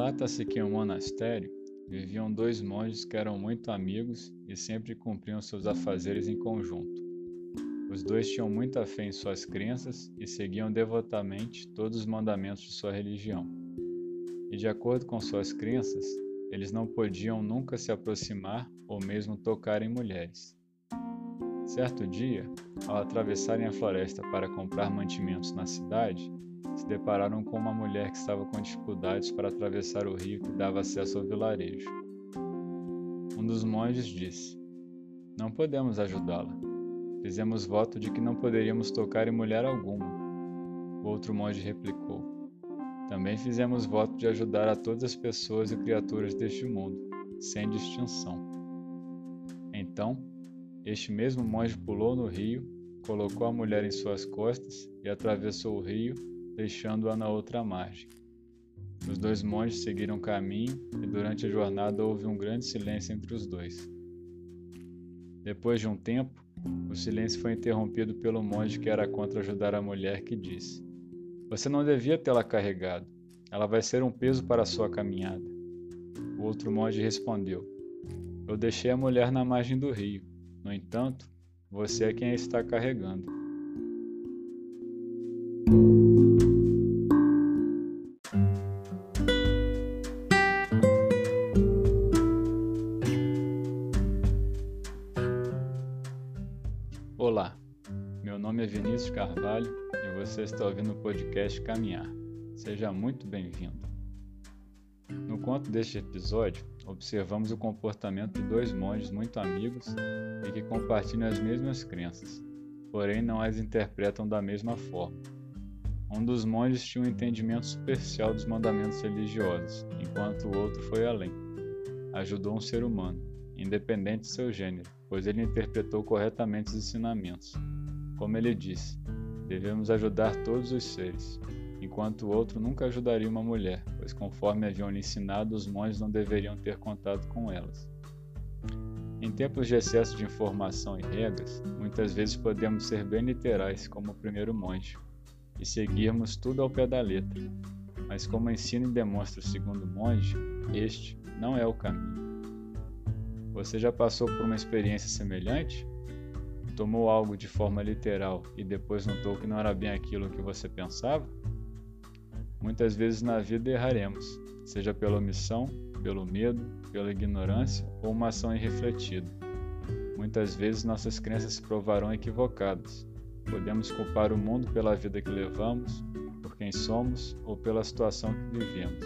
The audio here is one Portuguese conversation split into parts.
Relata-se que em um monastério viviam dois monges que eram muito amigos e sempre cumpriam seus afazeres em conjunto. Os dois tinham muita fé em suas crenças e seguiam devotamente todos os mandamentos de sua religião. E de acordo com suas crenças, eles não podiam nunca se aproximar ou mesmo tocar em mulheres. Certo dia, ao atravessarem a floresta para comprar mantimentos na cidade, se depararam com uma mulher que estava com dificuldades para atravessar o rio que dava acesso ao vilarejo. Um dos monges disse: Não podemos ajudá-la. Fizemos voto de que não poderíamos tocar em mulher alguma. O outro monge replicou: Também fizemos voto de ajudar a todas as pessoas e criaturas deste mundo, sem distinção. Então, este mesmo monge pulou no rio, colocou a mulher em suas costas e atravessou o rio, deixando-a na outra margem. Os dois monges seguiram caminho e durante a jornada houve um grande silêncio entre os dois. Depois de um tempo, o silêncio foi interrompido pelo monge que era contra ajudar a mulher, que disse: Você não devia tê-la carregado. Ela vai ser um peso para a sua caminhada. O outro monge respondeu: Eu deixei a mulher na margem do rio. No entanto, você é quem a está carregando. Nome é Vinícius Carvalho e você está ouvindo o podcast Caminhar. Seja muito bem-vindo. No conto deste episódio, observamos o comportamento de dois monges muito amigos e que compartilham as mesmas crenças, porém não as interpretam da mesma forma. Um dos monges tinha um entendimento superficial dos mandamentos religiosos, enquanto o outro foi além. Ajudou um ser humano, independente de seu gênero, pois ele interpretou corretamente os ensinamentos. Como ele disse, devemos ajudar todos os seres, enquanto o outro nunca ajudaria uma mulher, pois conforme haviam lhe ensinado, os monges não deveriam ter contato com elas. Em tempos de excesso de informação e regras, muitas vezes podemos ser bem literais, como o primeiro monge, e seguirmos tudo ao pé da letra. Mas como ensina e demonstra o segundo monge, este não é o caminho. Você já passou por uma experiência semelhante? Tomou algo de forma literal e depois notou que não era bem aquilo que você pensava? Muitas vezes na vida erraremos, seja pela omissão, pelo medo, pela ignorância ou uma ação irrefletida. Muitas vezes nossas crenças se provarão equivocadas. Podemos culpar o mundo pela vida que levamos, por quem somos ou pela situação que vivemos.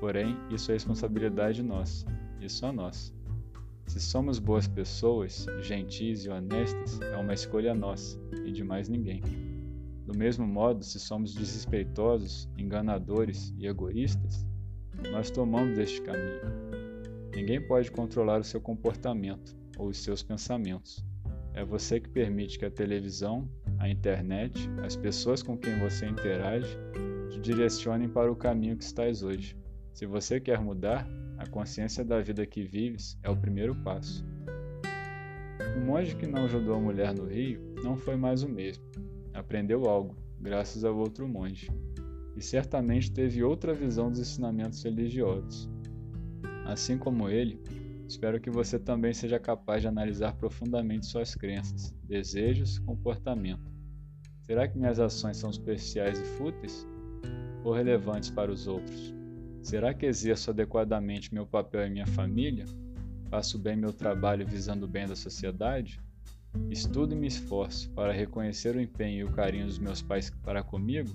Porém, isso é responsabilidade nossa, isso é nossa. Se somos boas pessoas, gentis e honestas, é uma escolha nossa e de mais ninguém. Do mesmo modo, se somos desrespeitosos, enganadores e egoístas, nós tomamos este caminho. Ninguém pode controlar o seu comportamento ou os seus pensamentos. É você que permite que a televisão, a internet, as pessoas com quem você interage te direcionem para o caminho que estás hoje. Se você quer mudar, a consciência da vida que vives é o primeiro passo. O monge que não ajudou a mulher no rio não foi mais o mesmo. Aprendeu algo, graças ao outro monge, e certamente teve outra visão dos ensinamentos religiosos. Assim como ele, espero que você também seja capaz de analisar profundamente suas crenças, desejos, comportamento. Será que minhas ações são superficiais e fúteis? Ou relevantes para os outros? Será que exerço adequadamente meu papel em minha família? Faço bem meu trabalho visando o bem da sociedade? Estudo e me esforço para reconhecer o empenho e o carinho dos meus pais para comigo?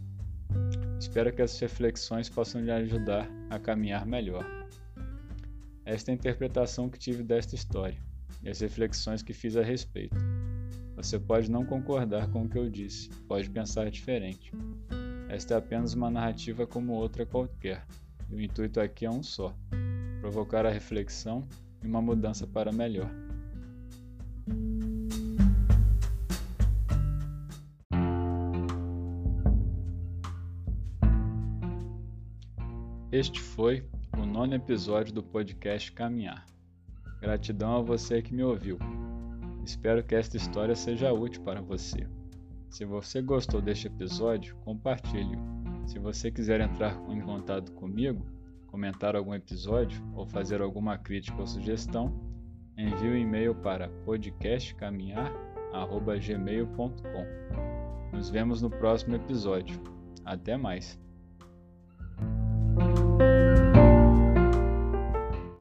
Espero que essas reflexões possam lhe ajudar a caminhar melhor. Esta é a interpretação que tive desta história e as reflexões que fiz a respeito. Você pode não concordar com o que eu disse, pode pensar diferente. Esta é apenas uma narrativa como outra qualquer o intuito aqui é um só: provocar a reflexão e uma mudança para melhor. Este foi o nono episódio do podcast Caminhar. Gratidão a você que me ouviu. Espero que esta história seja útil para você. Se você gostou deste episódio, compartilhe-o se você quiser entrar em contato comigo, comentar algum episódio ou fazer alguma crítica ou sugestão, envie um e-mail para podcastcaminhar.gmail.com. Nos vemos no próximo episódio. Até mais!